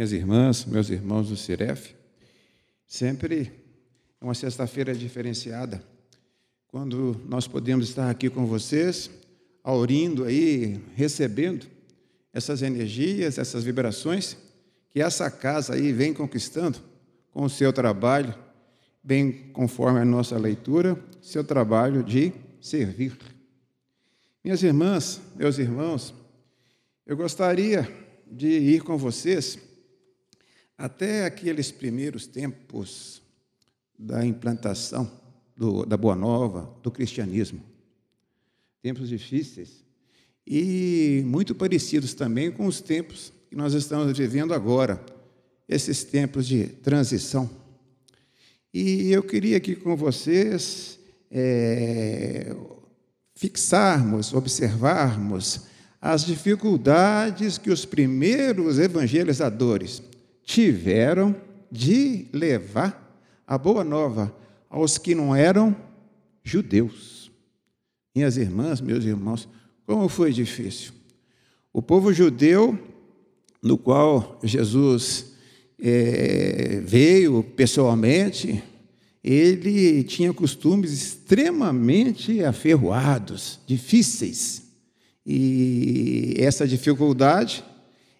minhas irmãs, meus irmãos do Ciref. Sempre é uma sexta-feira diferenciada, quando nós podemos estar aqui com vocês, aurindo aí, recebendo essas energias, essas vibrações que essa casa aí vem conquistando com o seu trabalho, bem conforme a nossa leitura, seu trabalho de servir. Minhas irmãs, meus irmãos, eu gostaria de ir com vocês até aqueles primeiros tempos da implantação do, da Boa Nova, do cristianismo. Tempos difíceis e muito parecidos também com os tempos que nós estamos vivendo agora, esses tempos de transição. E eu queria aqui com vocês é, fixarmos, observarmos as dificuldades que os primeiros evangelizadores tiveram de levar a boa nova aos que não eram judeus. Minhas irmãs, meus irmãos, como foi difícil. O povo judeu, no qual Jesus é, veio pessoalmente, ele tinha costumes extremamente aferroados, difíceis. E essa dificuldade,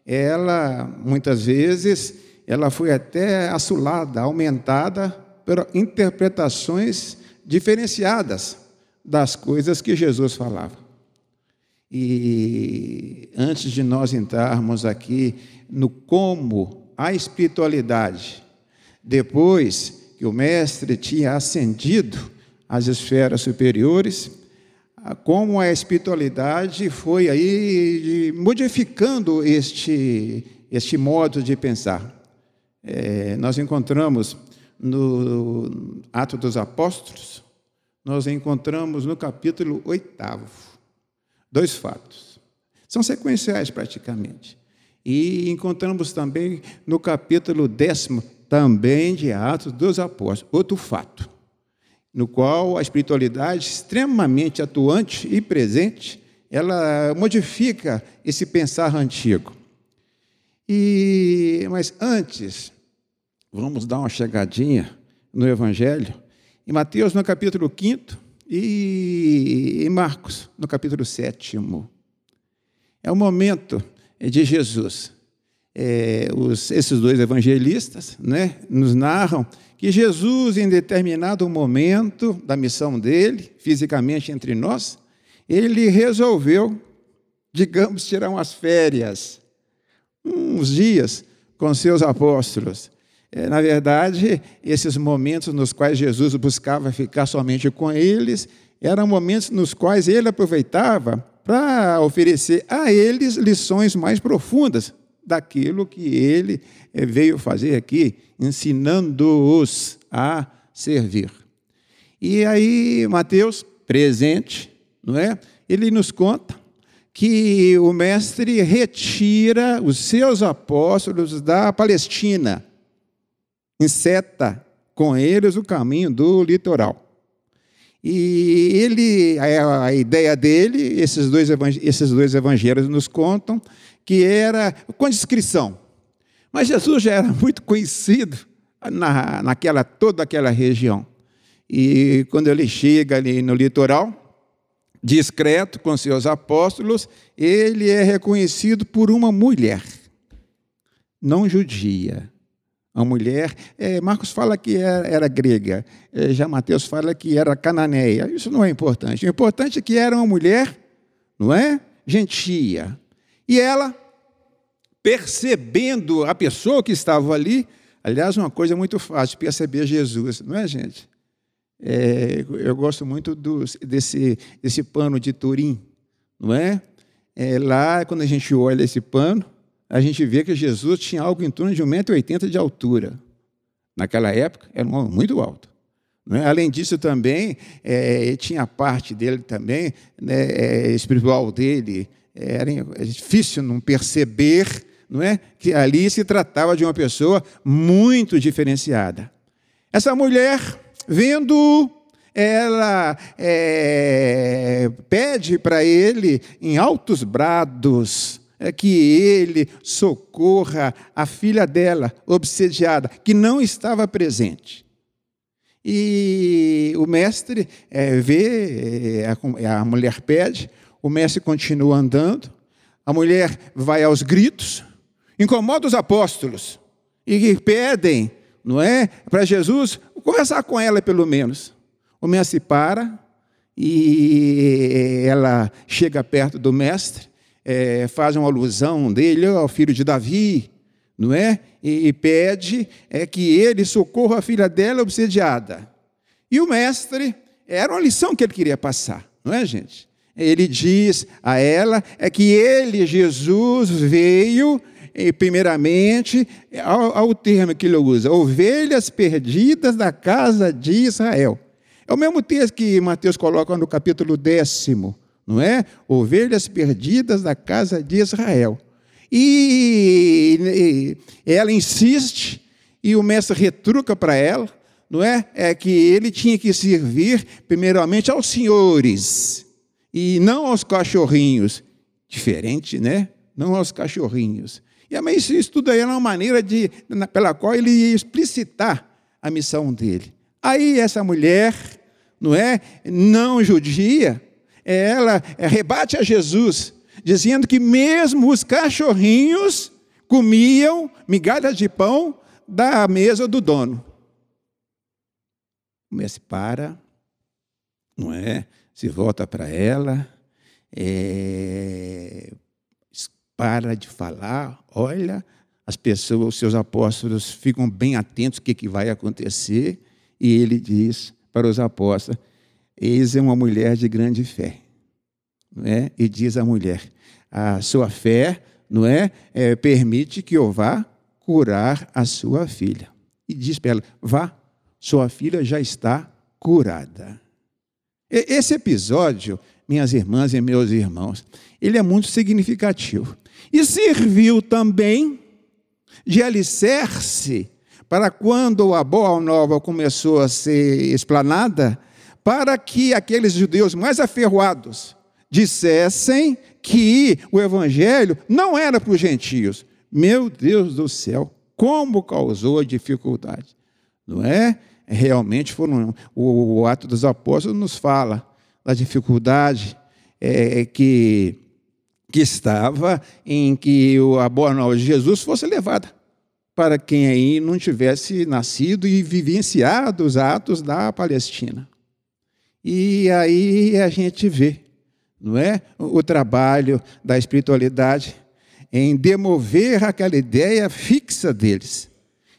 ela muitas vezes, ela foi até assolada, aumentada por interpretações diferenciadas das coisas que Jesus falava. E antes de nós entrarmos aqui no como a espiritualidade, depois que o mestre tinha ascendido às esferas superiores, como a espiritualidade foi aí modificando este, este modo de pensar. É, nós encontramos no Ato dos Apóstolos, nós encontramos no capítulo oitavo dois fatos. São sequenciais praticamente. E encontramos também no capítulo décimo, também de Atos dos Apóstolos, outro fato no qual a espiritualidade extremamente atuante e presente, ela modifica esse pensar antigo. E mas antes, vamos dar uma chegadinha no evangelho, em Mateus no capítulo 5 e em Marcos no capítulo 7. É o momento de Jesus. É, os, esses dois evangelistas né, nos narram que Jesus, em determinado momento da missão dele, fisicamente entre nós, ele resolveu, digamos, tirar umas férias, uns dias com seus apóstolos. É, na verdade, esses momentos nos quais Jesus buscava ficar somente com eles, eram momentos nos quais ele aproveitava para oferecer a eles lições mais profundas daquilo que ele eh, veio fazer aqui, ensinando-os a servir. E aí, Mateus, presente, não é? Ele nos conta que o mestre retira os seus apóstolos da Palestina, inseta com eles o caminho do litoral. E ele, a, a ideia dele, esses dois, esses dois evangelhos nos contam, que era com descrição. Mas Jesus já era muito conhecido na, naquela toda aquela região. E quando ele chega ali no litoral, discreto com seus apóstolos, ele é reconhecido por uma mulher, não judia. A mulher, é, Marcos fala que era, era grega, é, já Mateus fala que era cananeia. Isso não é importante. O importante é que era uma mulher, não é? Gentia. E ela, percebendo a pessoa que estava ali, aliás, uma coisa muito fácil, perceber Jesus, não é, gente? É, eu gosto muito do, desse, desse pano de Turim, não é? é? Lá, quando a gente olha esse pano, a gente vê que Jesus tinha algo em torno de 1,80m de altura. Naquela época, era um homem muito alto. É? Além disso, também, é, tinha parte dele também, né, é, espiritual dele, era difícil não perceber não é, que ali se tratava de uma pessoa muito diferenciada. Essa mulher, vendo, ela é, pede para ele, em altos brados, é que ele socorra a filha dela, obsediada, que não estava presente. E o mestre é, vê, é, a, a mulher pede, o mestre continua andando, a mulher vai aos gritos, incomoda os apóstolos e pedem, não é, para Jesus conversar com ela pelo menos. O mestre para e ela chega perto do mestre, é, faz uma alusão dele ao filho de Davi, não é? E, e pede é que ele socorra a filha dela obsediada. E o mestre, era uma lição que ele queria passar, não é, gente? Ele diz a ela é que ele, Jesus, veio primeiramente, ao, ao termo que ele usa, ovelhas perdidas da casa de Israel. É o mesmo texto que Mateus coloca no capítulo décimo, não é? Ovelhas perdidas da casa de Israel. E, e ela insiste, e o mestre retruca para ela, não é? É que ele tinha que servir primeiramente aos senhores e não aos cachorrinhos. Diferente, né? Não aos cachorrinhos. E mas isso tudo aí é uma maneira de, pela qual ele ia explicitar a missão dele. Aí essa mulher, não é, não judia, ela rebate a Jesus, dizendo que mesmo os cachorrinhos comiam migalhas de pão da mesa do dono. Mestre para, não é? Se volta para ela, é, para de falar, olha, as pessoas, os seus apóstolos ficam bem atentos o que, que vai acontecer, e ele diz para os apóstolos: Eis é uma mulher de grande fé. Não é? E diz a mulher: A sua fé não é, é permite que eu vá curar a sua filha. E diz para ela: Vá, sua filha já está curada. Esse episódio, minhas irmãs e meus irmãos, ele é muito significativo. E serviu também de alicerce para quando a Boa Nova começou a ser explanada, para que aqueles judeus mais aferroados dissessem que o evangelho não era para os gentios. Meu Deus do céu, como causou dificuldade, não é? realmente foram. O, o ato dos apóstolos nos fala da dificuldade é, que, que estava em que a boa nova de Jesus fosse levada para quem aí não tivesse nascido e vivenciado os atos da Palestina. E aí a gente vê, não é, o trabalho da espiritualidade em demover aquela ideia fixa deles.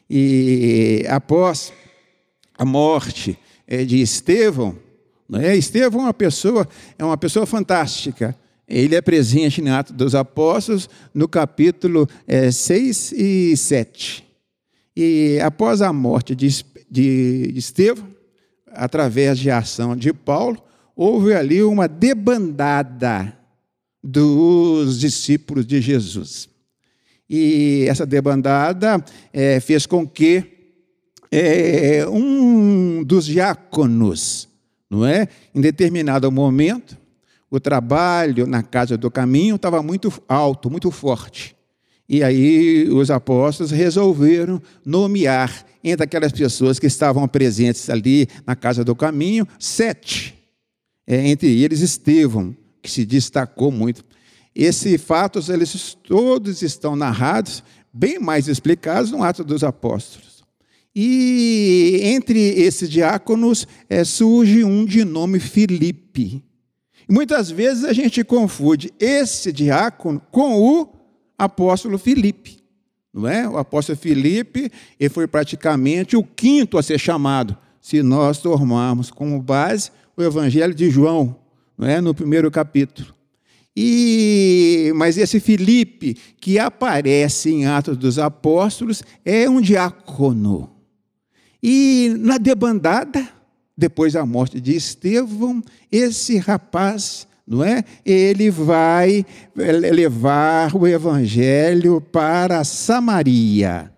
E após a morte é, de Estevão, é? Estevão é uma pessoa, é uma pessoa fantástica. Ele é presente em Atos dos Apóstolos, no capítulo é, 6 e 7. E após a morte de, de Estevão, através de ação de Paulo, houve ali uma debandada dos discípulos de Jesus. E essa debandada é, fez com que é, um dos diáconos, não é? Em determinado momento, o trabalho na casa do caminho estava muito alto, muito forte. E aí os apóstolos resolveram nomear entre aquelas pessoas que estavam presentes ali na casa do caminho, sete. É, entre eles Estevão, que se destacou muito. Esses fatos, eles todos estão narrados, bem mais explicados no Ato dos Apóstolos. E entre esses diáconos é, surge um de nome Filipe. Muitas vezes a gente confunde esse diácono com o apóstolo Filipe. Não é? O apóstolo Filipe ele foi praticamente o quinto a ser chamado, se nós tomarmos como base o Evangelho de João, não é? no primeiro capítulo. E, mas esse Filipe, que aparece em Atos dos Apóstolos, é um diácono. E na debandada, depois da morte de Estevão, esse rapaz, não é? Ele vai levar o evangelho para Samaria,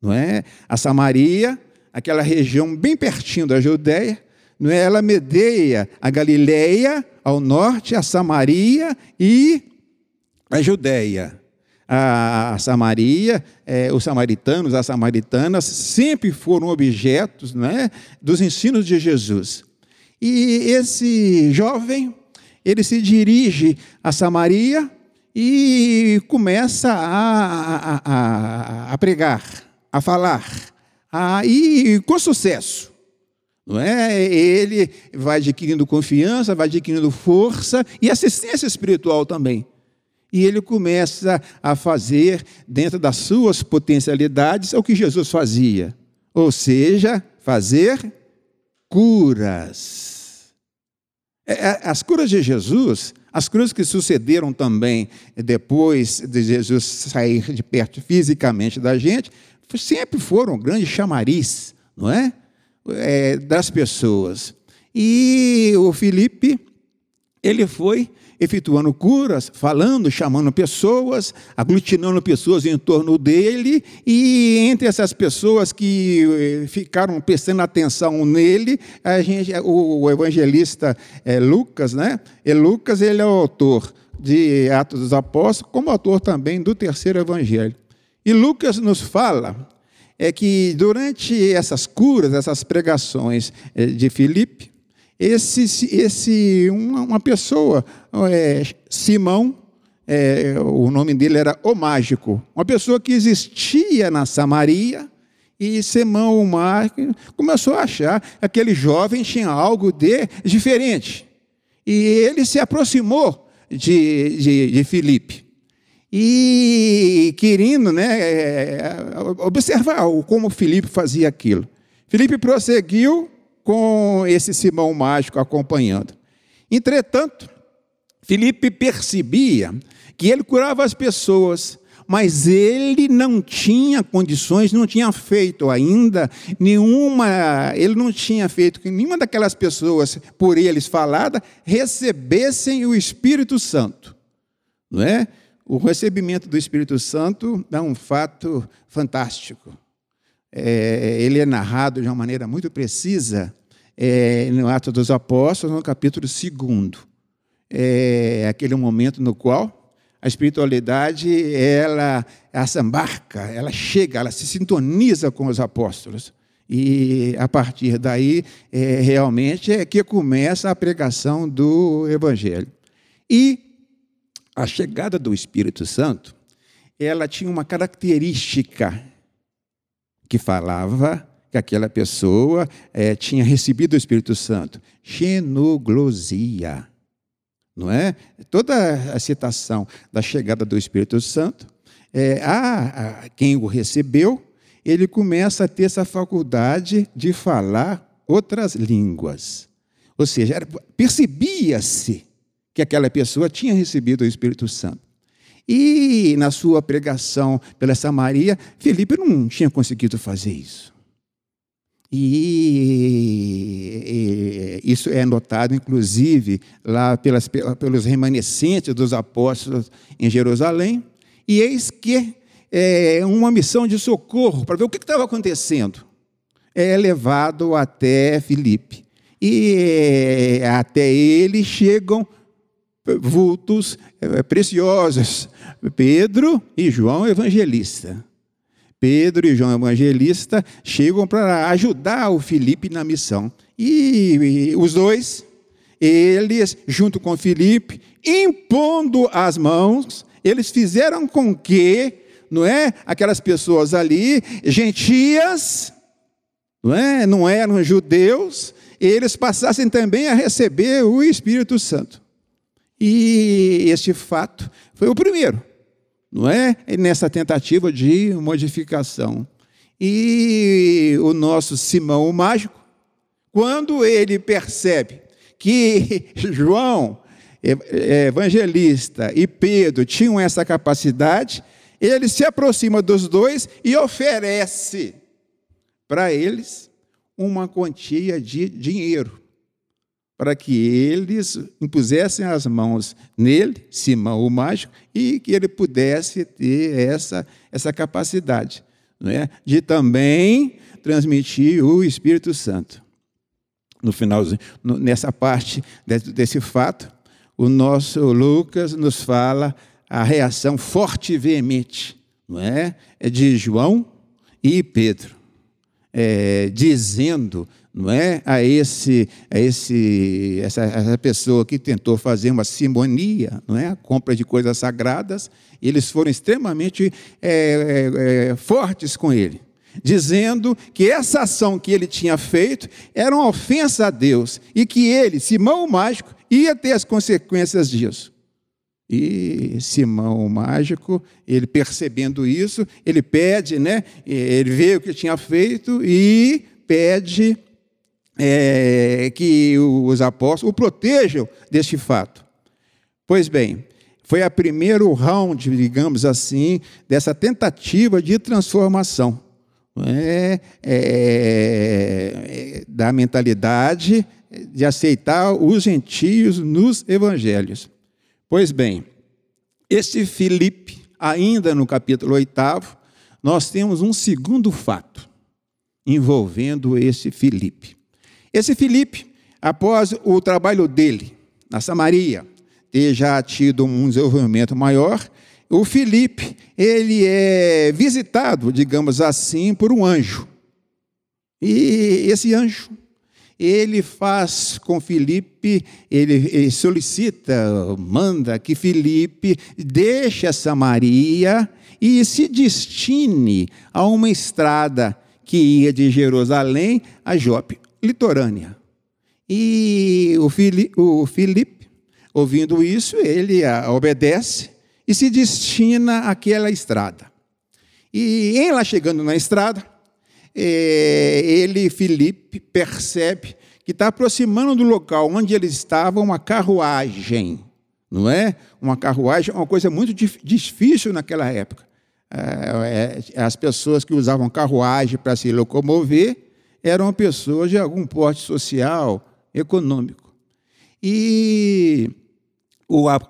não é? A Samaria, aquela região bem pertinho da Judéia, não é? Ela medeia a Galileia ao norte, a Samaria e a Judéia. A Samaria, é, os samaritanos, as samaritanas, sempre foram objetos né, dos ensinos de Jesus. E esse jovem, ele se dirige a Samaria e começa a, a, a, a pregar, a falar, a, e com sucesso. Não é? Ele vai adquirindo confiança, vai adquirindo força e assistência espiritual também. E ele começa a fazer, dentro das suas potencialidades, o que Jesus fazia. Ou seja, fazer curas. É, é, as curas de Jesus, as curas que sucederam também depois de Jesus sair de perto fisicamente da gente, sempre foram grandes chamariz, não é? é das pessoas. E o Felipe, ele foi efetuando curas, falando, chamando pessoas, aglutinando pessoas em torno dele, e entre essas pessoas que eh, ficaram prestando atenção nele, gente, o evangelista é, Lucas, né? E Lucas ele é o autor de Atos dos Apóstolos, como autor também do terceiro evangelho. E Lucas nos fala é que durante essas curas, essas pregações eh, de Filipe, esse, esse uma, uma pessoa, é, Simão, é, o nome dele era o Mágico, uma pessoa que existia na Samaria, e Simão, o Mágico, começou a achar que aquele jovem tinha algo de diferente. E ele se aproximou de, de, de Filipe. E querendo né, é, observar como Filipe fazia aquilo. Filipe prosseguiu com esse Simão mágico acompanhando. Entretanto, Filipe percebia que ele curava as pessoas, mas ele não tinha condições, não tinha feito ainda nenhuma, ele não tinha feito que nenhuma daquelas pessoas por eles falada recebessem o Espírito Santo. Não é? O recebimento do Espírito Santo é um fato fantástico é, ele é narrado de uma maneira muito precisa é, no Atos dos Apóstolos, no capítulo 2. É aquele momento no qual a espiritualidade ela, embarca, ela chega, ela se sintoniza com os apóstolos. E a partir daí, é, realmente, é que começa a pregação do Evangelho. E a chegada do Espírito Santo, ela tinha uma característica que falava que aquela pessoa é, tinha recebido o Espírito Santo. Xenoglosia. Não é? Toda a citação da chegada do Espírito Santo, é, a, a, quem o recebeu, ele começa a ter essa faculdade de falar outras línguas. Ou seja, percebia-se que aquela pessoa tinha recebido o Espírito Santo. E na sua pregação pela Samaria, Felipe não tinha conseguido fazer isso. E, isso é notado, inclusive, lá pelas, pelos remanescentes dos apóstolos em Jerusalém. E eis que é, uma missão de socorro para ver o que estava acontecendo é levado até Filipe. E é, até ele chegam vultos é, preciosos, Pedro e João Evangelista. Pedro e João Evangelista chegam para ajudar o Felipe na missão. E, e os dois, eles, junto com Felipe, impondo as mãos, eles fizeram com que, não é, aquelas pessoas ali, gentias, não é, não eram judeus, eles passassem também a receber o Espírito Santo. E este fato foi o primeiro, não é? Nessa tentativa de modificação. E o nosso Simão o Mágico, quando ele percebe que João, evangelista, e Pedro tinham essa capacidade, ele se aproxima dos dois e oferece para eles uma quantia de dinheiro para que eles impusessem as mãos nele, Simão o mágico, e que ele pudesse ter essa, essa capacidade não é? de também transmitir o Espírito Santo. No finalzinho, nessa parte desse fato, o nosso Lucas nos fala a reação forte e veemente não é? é de João e Pedro, é, dizendo não é? A esse a esse essa, essa, pessoa que tentou fazer uma simonia não é? A compra de coisas sagradas eles foram extremamente é, é, é, fortes com ele dizendo que essa ação que ele tinha feito era uma ofensa a Deus e que ele Simão o mágico ia ter as consequências disso. E Simão o mágico, ele percebendo isso, ele pede, né? Ele vê o que tinha feito e pede é, que os apóstolos o protejam deste fato. Pois bem, foi a primeiro round, digamos assim, dessa tentativa de transformação é, é, da mentalidade de aceitar os gentios nos evangelhos. Pois bem, este Filipe, ainda no capítulo 8, nós temos um segundo fato envolvendo esse Filipe. Esse Filipe, após o trabalho dele na Samaria, ter já tido um desenvolvimento maior, o Filipe, ele é visitado, digamos assim, por um anjo. E esse anjo, ele faz com Filipe, ele, solicita, manda que Filipe deixe a Samaria e se destine a uma estrada que ia de Jerusalém a Jope litorânea. E o, o Filipe, ouvindo isso, ele obedece e se destina àquela estrada. E em lá chegando na estrada, é, ele, Filipe, percebe que está aproximando do local onde eles estavam uma carruagem, não é? Uma carruagem uma coisa muito difícil naquela época. É, é, as pessoas que usavam carruagem para se locomover eram pessoas de algum porte social, econômico. E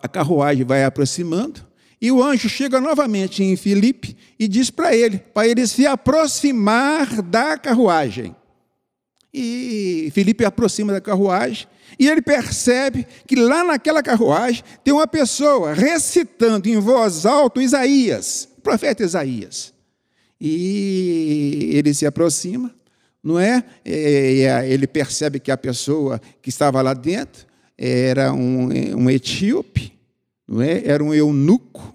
a carruagem vai aproximando, e o anjo chega novamente em Filipe e diz para ele, para ele se aproximar da carruagem. E Filipe aproxima da carruagem e ele percebe que lá naquela carruagem tem uma pessoa recitando em voz alta Isaías, o profeta Isaías. E ele se aproxima não é? Ele percebe que a pessoa que estava lá dentro era um, um etíope, não é? Era um eunuco.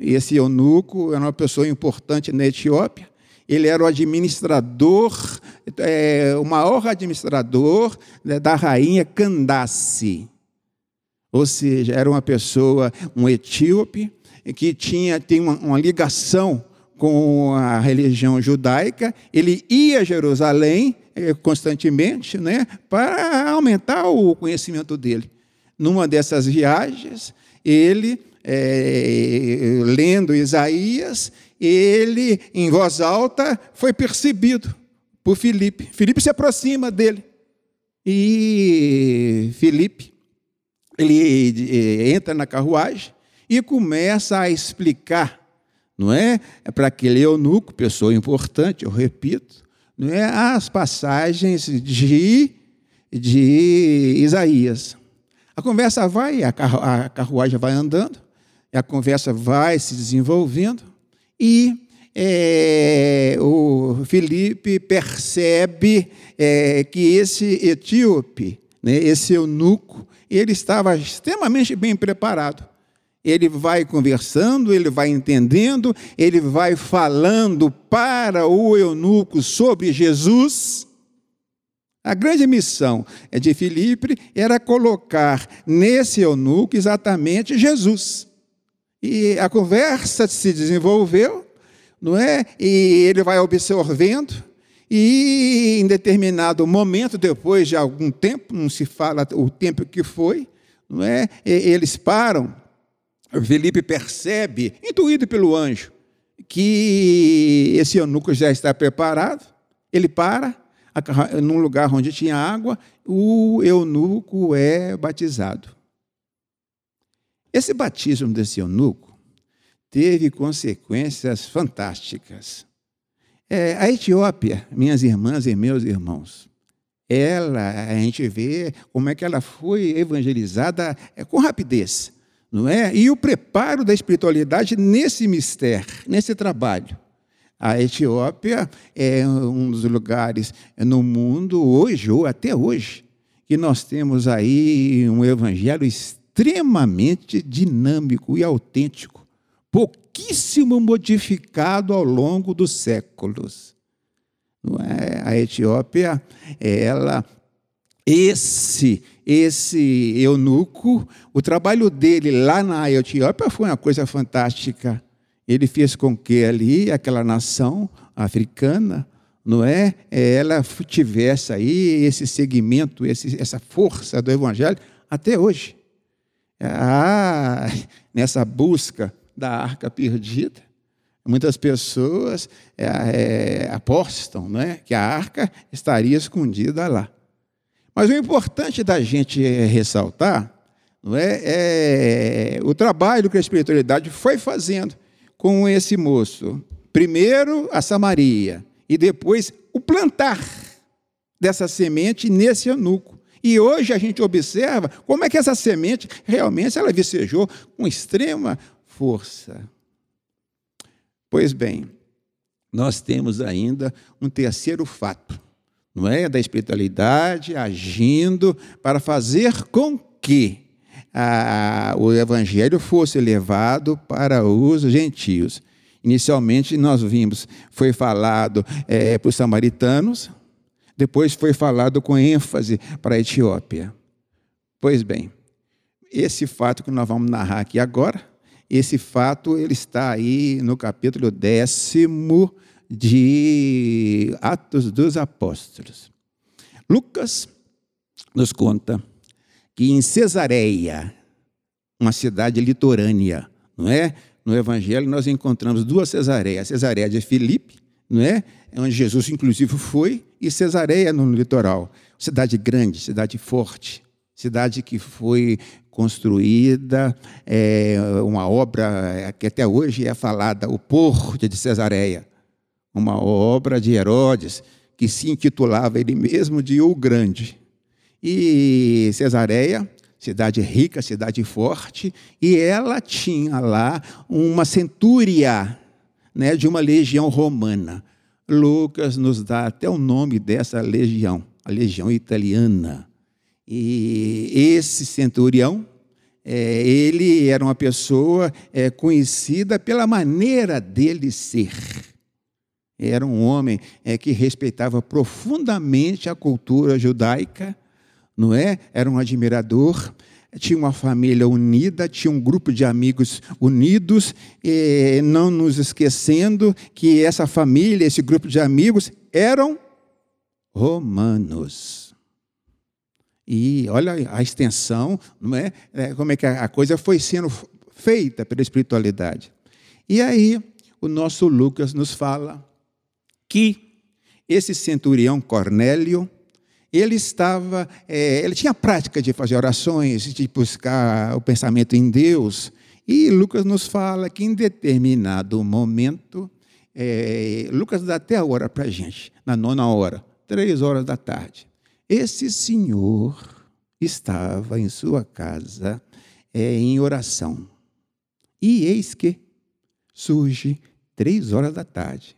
E esse eunuco era uma pessoa importante na Etiópia. Ele era o administrador, é, o maior administrador né, da rainha Candace. Ou seja, era uma pessoa, um etíope, que tinha tem uma, uma ligação com a religião judaica, ele ia a Jerusalém eh, constantemente, né, para aumentar o conhecimento dele. Numa dessas viagens, ele, é, lendo Isaías, ele, em voz alta, foi percebido por Filipe. Filipe se aproxima dele. E Filipe, ele eh, entra na carruagem e começa a explicar não é? é para aquele eunuco, pessoa importante, eu repito, não é? as passagens de, de Isaías. A conversa vai, a carruagem vai andando, a conversa vai se desenvolvendo, e é, o Felipe percebe é, que esse etíope, né, esse eunuco, ele estava extremamente bem preparado ele vai conversando, ele vai entendendo, ele vai falando para o eunuco sobre Jesus. A grande missão de Filipe era colocar nesse eunuco exatamente Jesus. E a conversa se desenvolveu, não é? E ele vai absorvendo, e em determinado momento, depois de algum tempo, não se fala o tempo que foi, não é? Eles param Felipe percebe, intuído pelo anjo, que esse eunuco já está preparado. Ele para num lugar onde tinha água, o eunuco é batizado. Esse batismo desse eunuco teve consequências fantásticas. É, a Etiópia, minhas irmãs e meus irmãos, ela, a gente vê como é que ela foi evangelizada é, com rapidez não é? E o preparo da espiritualidade nesse mistério, nesse trabalho. A Etiópia é um dos lugares no mundo hoje, ou até hoje, que nós temos aí um evangelho extremamente dinâmico e autêntico, pouquíssimo modificado ao longo dos séculos. É? A Etiópia, ela esse esse eunuco, o trabalho dele lá na Etiópia foi uma coisa fantástica. Ele fez com que ali aquela nação africana, não é, ela tivesse aí esse segmento, esse, essa força do evangelho até hoje. Ah, nessa busca da arca perdida, muitas pessoas é, é, apostam, que a arca estaria escondida lá. Mas o importante da gente ressaltar não é, é o trabalho que a espiritualidade foi fazendo com esse moço. Primeiro a Samaria e depois o plantar dessa semente nesse eunuco. E hoje a gente observa como é que essa semente realmente ela vicejou com extrema força. Pois bem, nós temos ainda um terceiro fato não é? Da espiritualidade agindo para fazer com que a, o evangelho fosse levado para os gentios. Inicialmente nós vimos, foi falado é, para os samaritanos, depois foi falado com ênfase para a Etiópia. Pois bem, esse fato que nós vamos narrar aqui agora, esse fato ele está aí no capítulo décimo de Atos dos Apóstolos. Lucas nos conta que em Cesareia, uma cidade litorânea, não é? No Evangelho nós encontramos duas Cesareias, Cesareia de Filipe, não é? Onde Jesus inclusive foi, e Cesareia no litoral. Cidade grande, cidade forte, cidade que foi construída, é, uma obra que até hoje é falada, o Porto de Cesareia uma obra de Herodes, que se intitulava ele mesmo de O Grande. E Cesareia, cidade rica, cidade forte, e ela tinha lá uma centúria né, de uma legião romana. Lucas nos dá até o nome dessa legião, a legião italiana. E esse centurião, é, ele era uma pessoa é, conhecida pela maneira dele ser. Era um homem é, que respeitava profundamente a cultura judaica, não é? Era um admirador, tinha uma família unida, tinha um grupo de amigos unidos, e não nos esquecendo que essa família, esse grupo de amigos, eram romanos. E olha a extensão, não é? é como é que a coisa foi sendo feita pela espiritualidade. E aí, o nosso Lucas nos fala que esse centurião Cornélio, ele estava, é, ele tinha a prática de fazer orações, de buscar o pensamento em Deus. E Lucas nos fala que em determinado momento, é, Lucas dá até a hora para a gente, na nona hora, três horas da tarde. Esse senhor estava em sua casa é, em oração. E eis que surge três horas da tarde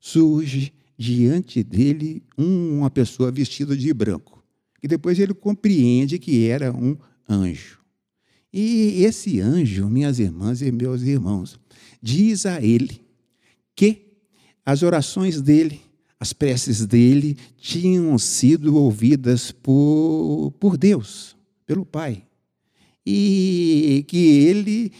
surge diante dele uma pessoa vestida de branco. E depois ele compreende que era um anjo. E esse anjo, minhas irmãs e meus irmãos, diz a ele que as orações dele, as preces dele, tinham sido ouvidas por, por Deus, pelo Pai. E que ele,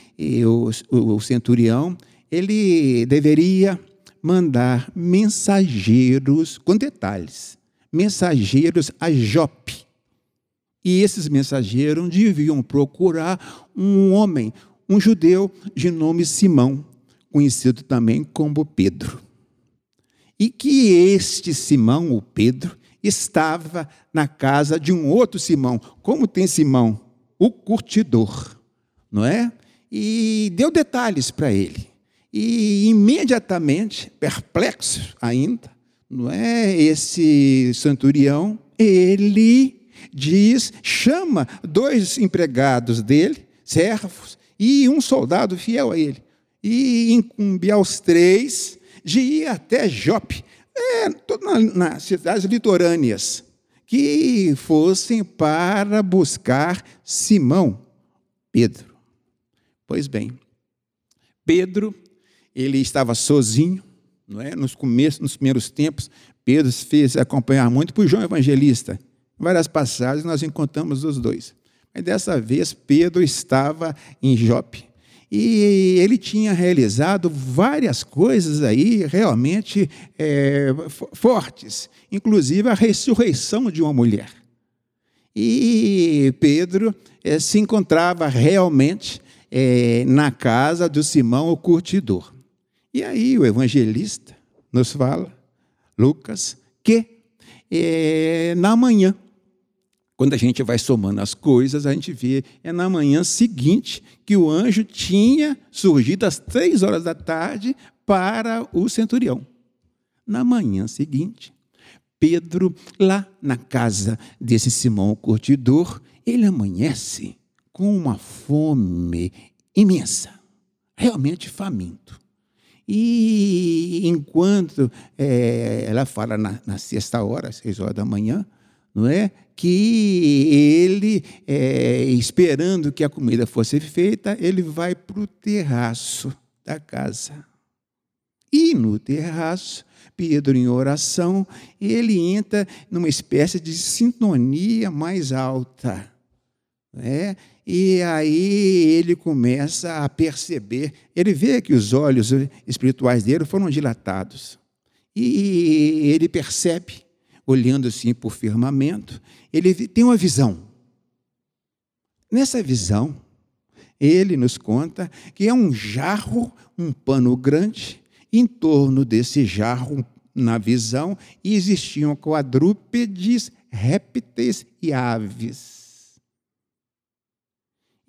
o, o centurião, ele deveria mandar mensageiros, com detalhes, mensageiros a Jope. E esses mensageiros deviam procurar um homem, um judeu de nome Simão, conhecido também como Pedro. E que este Simão, o Pedro, estava na casa de um outro Simão. Como tem Simão? O curtidor, não é? E deu detalhes para ele. E imediatamente, perplexo ainda, não é? Esse centurião, ele diz, chama dois empregados dele, servos, e um soldado fiel a ele. E incumbia aos três de ir até Jope, é, na, nas cidades litorâneas, que fossem para buscar Simão, Pedro. Pois bem, Pedro, ele estava sozinho, não é? Nos começos, nos primeiros tempos, Pedro se fez acompanhar muito por João Evangelista. Em várias passagens nós encontramos os dois. Mas dessa vez Pedro estava em Jope. E ele tinha realizado várias coisas aí realmente é, fortes, inclusive a ressurreição de uma mulher. E Pedro é, se encontrava realmente é, na casa do Simão o curtidor. E aí o evangelista nos fala, Lucas, que é, na manhã quando a gente vai somando as coisas, a gente vê, é na manhã seguinte que o anjo tinha surgido às três horas da tarde para o centurião. Na manhã seguinte, Pedro, lá na casa desse Simão curtidor, ele amanhece com uma fome imensa, realmente faminto. E enquanto é, ela fala na, na sexta hora, seis horas da manhã, não é? Que ele, é, esperando que a comida fosse feita, ele vai para o terraço da casa. E no terraço, Pedro, em oração, ele entra numa espécie de sintonia mais alta. É? E aí ele começa a perceber, ele vê que os olhos espirituais dele foram dilatados. E ele percebe olhando assim por firmamento, ele tem uma visão. Nessa visão, ele nos conta que é um jarro, um pano grande, em torno desse jarro, na visão, existiam quadrúpedes, répteis e aves.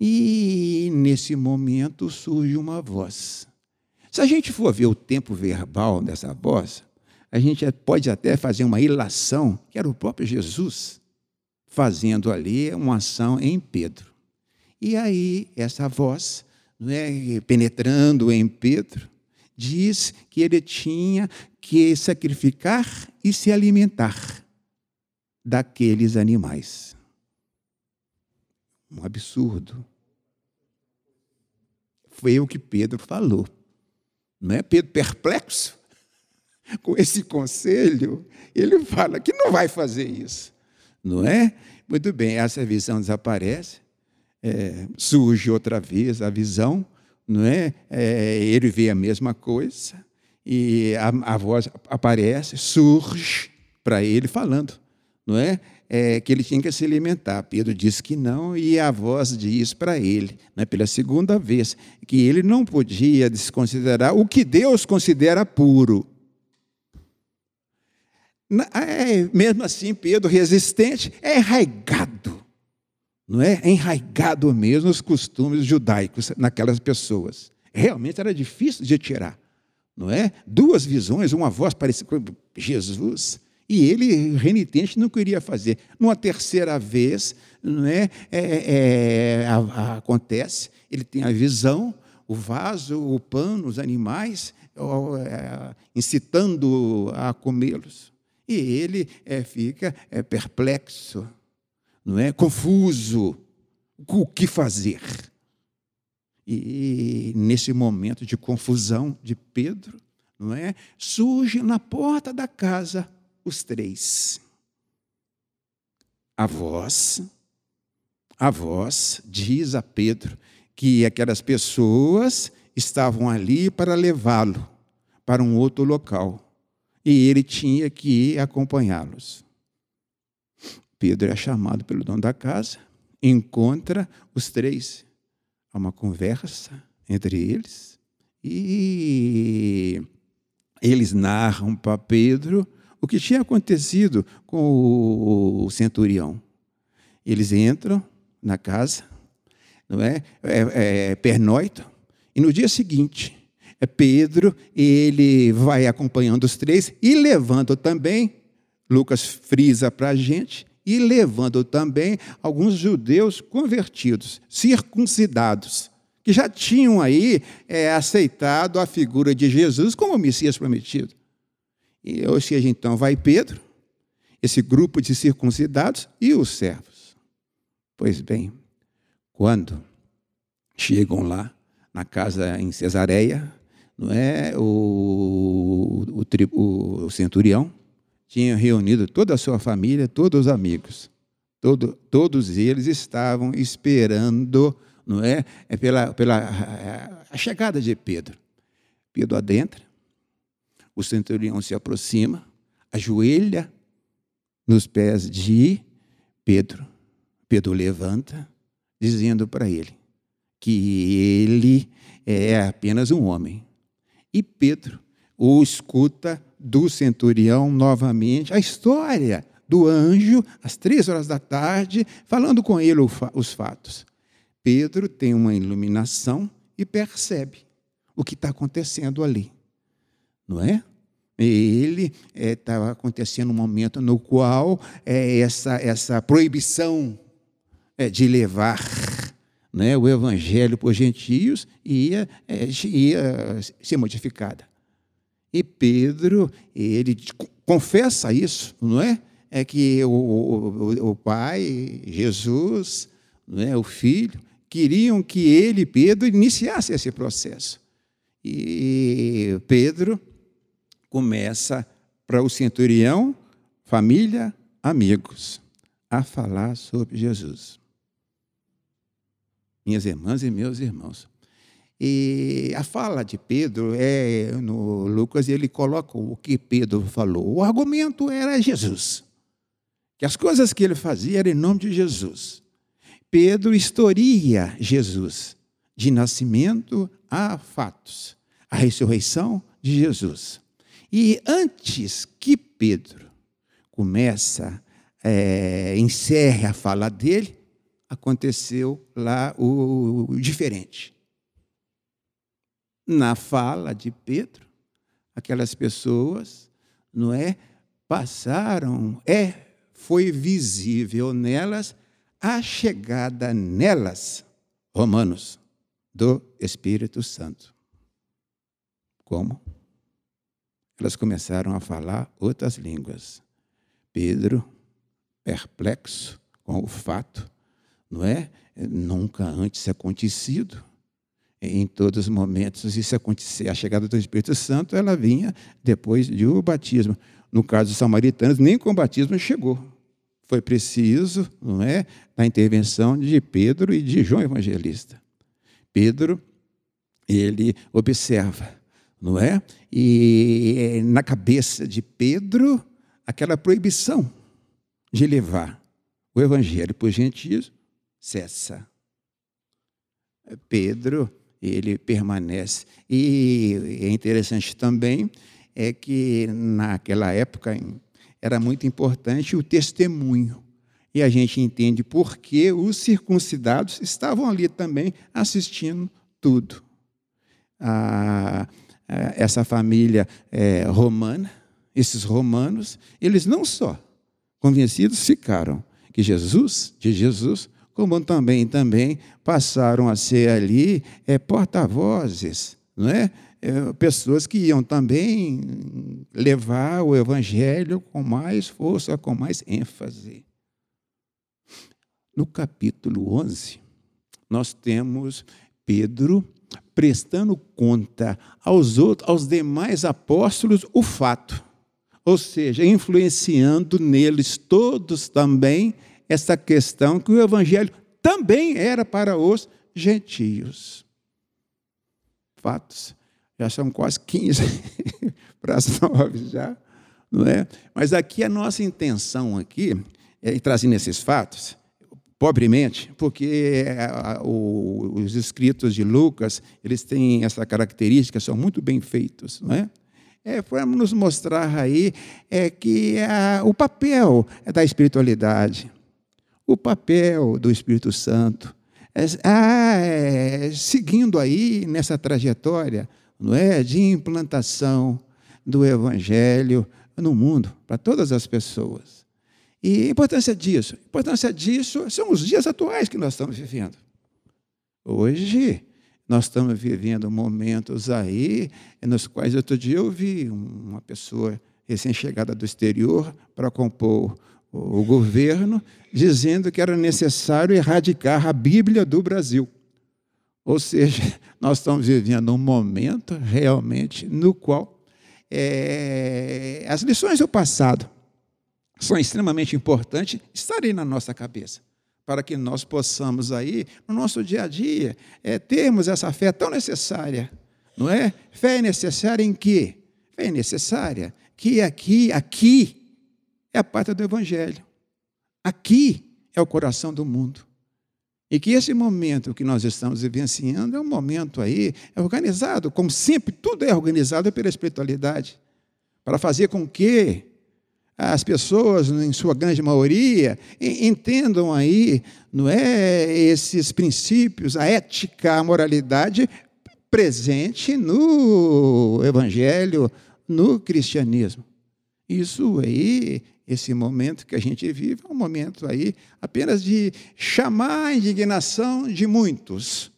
E nesse momento surge uma voz. Se a gente for ver o tempo verbal dessa voz, a gente pode até fazer uma ilação, que era o próprio Jesus fazendo ali uma ação em Pedro. E aí, essa voz, é, penetrando em Pedro, diz que ele tinha que sacrificar e se alimentar daqueles animais. Um absurdo. Foi o que Pedro falou. Não é Pedro perplexo? com esse conselho, ele fala que não vai fazer isso, não é? Muito bem, essa visão desaparece, é, surge outra vez a visão, não é? é ele vê a mesma coisa e a, a voz aparece, surge para ele falando, não é? É? Que ele tinha que se alimentar. Pedro diz que não e a voz diz para ele, né, pela segunda vez, que ele não podia desconsiderar o que Deus considera puro. É, mesmo assim, Pedro, resistente, é enraigado, não é? É enraigado mesmo os costumes judaicos naquelas pessoas. Realmente era difícil de tirar, não é? Duas visões, uma voz parecia com Jesus, e ele, renitente, não queria fazer. Numa terceira vez, não é? é, é a, a, acontece, ele tem a visão, o vaso, o pano, os animais, é, incitando a comê-los. E ele é, fica é, perplexo, não é? Confuso. O que fazer? E nesse momento de confusão de Pedro, não é? Surge na porta da casa os três. A voz, a voz diz a Pedro que aquelas pessoas estavam ali para levá-lo para um outro local e ele tinha que acompanhá-los. Pedro é chamado pelo dono da casa, encontra os três. Há uma conversa entre eles e eles narram para Pedro o que tinha acontecido com o centurião. Eles entram na casa, não é? é, é pernoitam, e no dia seguinte é Pedro, ele vai acompanhando os três e levando também, Lucas frisa para a gente, e levando também alguns judeus convertidos, circuncidados, que que já tinham aí é, aceitado a figura de Jesus como o Messias prometido. E, ou seja, então vai Pedro, esse grupo de circuncidados e os servos. Pois bem, quando chegam lá na casa em Cesareia, não é o, o, o centurião tinha reunido toda a sua família, todos os amigos. Todo, todos eles estavam esperando, não é, é pela, pela a chegada de Pedro. Pedro adentra, o centurião se aproxima, ajoelha nos pés de Pedro. Pedro levanta, dizendo para ele que ele é apenas um homem. E Pedro o escuta do centurião novamente, a história do anjo, às três horas da tarde, falando com ele os fatos. Pedro tem uma iluminação e percebe o que está acontecendo ali, não é? Ele estava é, acontecendo um momento no qual é, essa, essa proibição é, de levar né, o evangelho por gentios ia, é, ia ser modificada. E Pedro, ele confessa isso, não é? É que o, o, o pai, Jesus, não é? o filho, queriam que ele, Pedro, iniciasse esse processo. E Pedro começa para o centurião, família, amigos, a falar sobre Jesus. Minhas irmãs e meus irmãos. E a fala de Pedro é no Lucas ele coloca o que Pedro falou. O argumento era Jesus. Que as coisas que ele fazia eram em nome de Jesus. Pedro historia Jesus de nascimento a fatos, a ressurreição de Jesus. E antes que Pedro começa, é, encerre a fala dele, aconteceu lá o, o diferente. Na fala de Pedro, aquelas pessoas, não é, passaram, é, foi visível nelas a chegada nelas, Romanos, do Espírito Santo. Como? Elas começaram a falar outras línguas. Pedro, perplexo com o fato, não é? Nunca antes acontecido. Em todos os momentos, isso acontecer. A chegada do Espírito Santo, ela vinha depois do batismo. No caso dos samaritanos, nem com o batismo chegou. Foi preciso, não é, a intervenção de Pedro e de João Evangelista. Pedro, ele observa não é? E na cabeça de Pedro, aquela proibição de levar o evangelho por gentios cessa. Pedro, ele permanece. E é interessante também é que naquela época era muito importante o testemunho. E a gente entende por que os circuncidados estavam ali também assistindo tudo. Ah, essa família é, romana, esses romanos, eles não só convencidos ficaram que Jesus, de Jesus, como também também passaram a ser ali é, porta-vozes, não é? é? Pessoas que iam também levar o evangelho com mais força, com mais ênfase. No capítulo 11, nós temos Pedro prestando conta aos outros, aos demais apóstolos o fato, ou seja, influenciando neles todos também essa questão que o evangelho também era para os gentios. Fatos. Já são quase 15 para as 9 já, não é? Mas aqui a nossa intenção aqui é trazendo esses fatos pobremente, porque eh, os escritos de Lucas, eles têm essa característica, são muito bem feitos, não é? É para nos mostrar aí é que é, o papel da espiritualidade, o papel do Espírito Santo, é, ah, é, seguindo aí nessa trajetória, não é, de implantação do Evangelho no mundo para todas as pessoas. E a importância disso? A importância disso são os dias atuais que nós estamos vivendo. Hoje, Nós estamos vivendo momentos aí nos quais outro dia eu vi uma pessoa recém-chegada do exterior para compor o governo, dizendo que era necessário erradicar a Bíblia do Brasil. Ou seja, nós estamos vivendo um momento realmente no qual é, as lições do passado são extremamente importantes estarem na nossa cabeça, para que nós possamos aí, no nosso dia a dia, é, termos essa fé tão necessária, não é? Fé é necessária em quê? Fé é necessária que aqui, aqui é a pátria do Evangelho. Aqui é o coração do mundo. E que esse momento que nós estamos vivenciando é um momento aí, é organizado, como sempre, tudo é organizado pela espiritualidade, para fazer com que as pessoas, em sua grande maioria, entendam aí, não é, esses princípios, a ética, a moralidade presente no evangelho, no cristianismo. Isso aí esse momento que a gente vive é um momento aí apenas de chamar a indignação de muitos.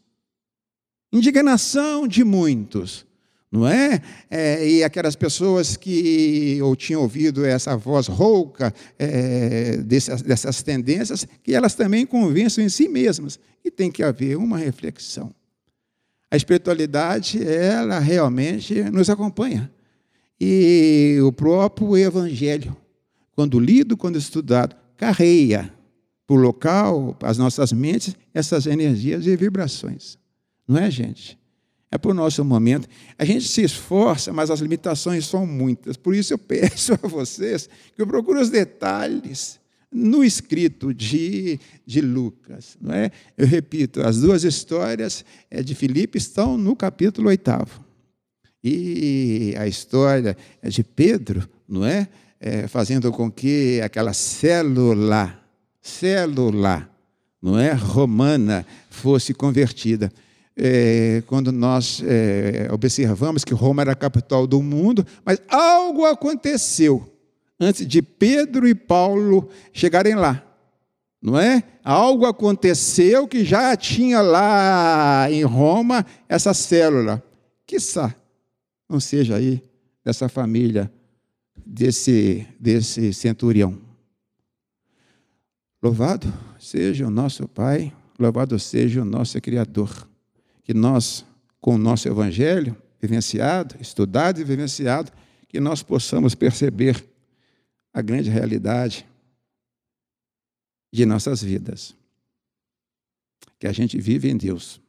Indignação de muitos, não é? é e aquelas pessoas que ou tinham ouvido essa voz rouca é, dessas, dessas tendências, que elas também convençam em si mesmas. E tem que haver uma reflexão. A espiritualidade, ela realmente nos acompanha. E o próprio Evangelho quando lido, quando estudado, carreia para o local, para as nossas mentes, essas energias e vibrações. Não é, gente? É para o nosso momento. A gente se esforça, mas as limitações são muitas. Por isso eu peço a vocês que eu procure os detalhes no escrito de, de Lucas. Não é? Eu repito, as duas histórias é, de Filipe estão no capítulo oitavo. E a história é de Pedro, não é? é, fazendo com que aquela célula, célula, não é, romana, fosse convertida. É, quando nós é, observamos que Roma era a capital do mundo, mas algo aconteceu antes de Pedro e Paulo chegarem lá, não é? Algo aconteceu que já tinha lá em Roma essa célula. Quiçá não seja aí dessa família desse, desse centurião. Louvado seja o nosso Pai, louvado seja o nosso Criador, que nós, com o nosso Evangelho vivenciado, estudado e vivenciado, que nós possamos perceber a grande realidade de nossas vidas. Que a gente vive em Deus,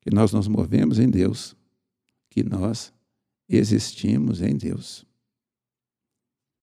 que nós nos movemos em Deus, que nós existimos em Deus.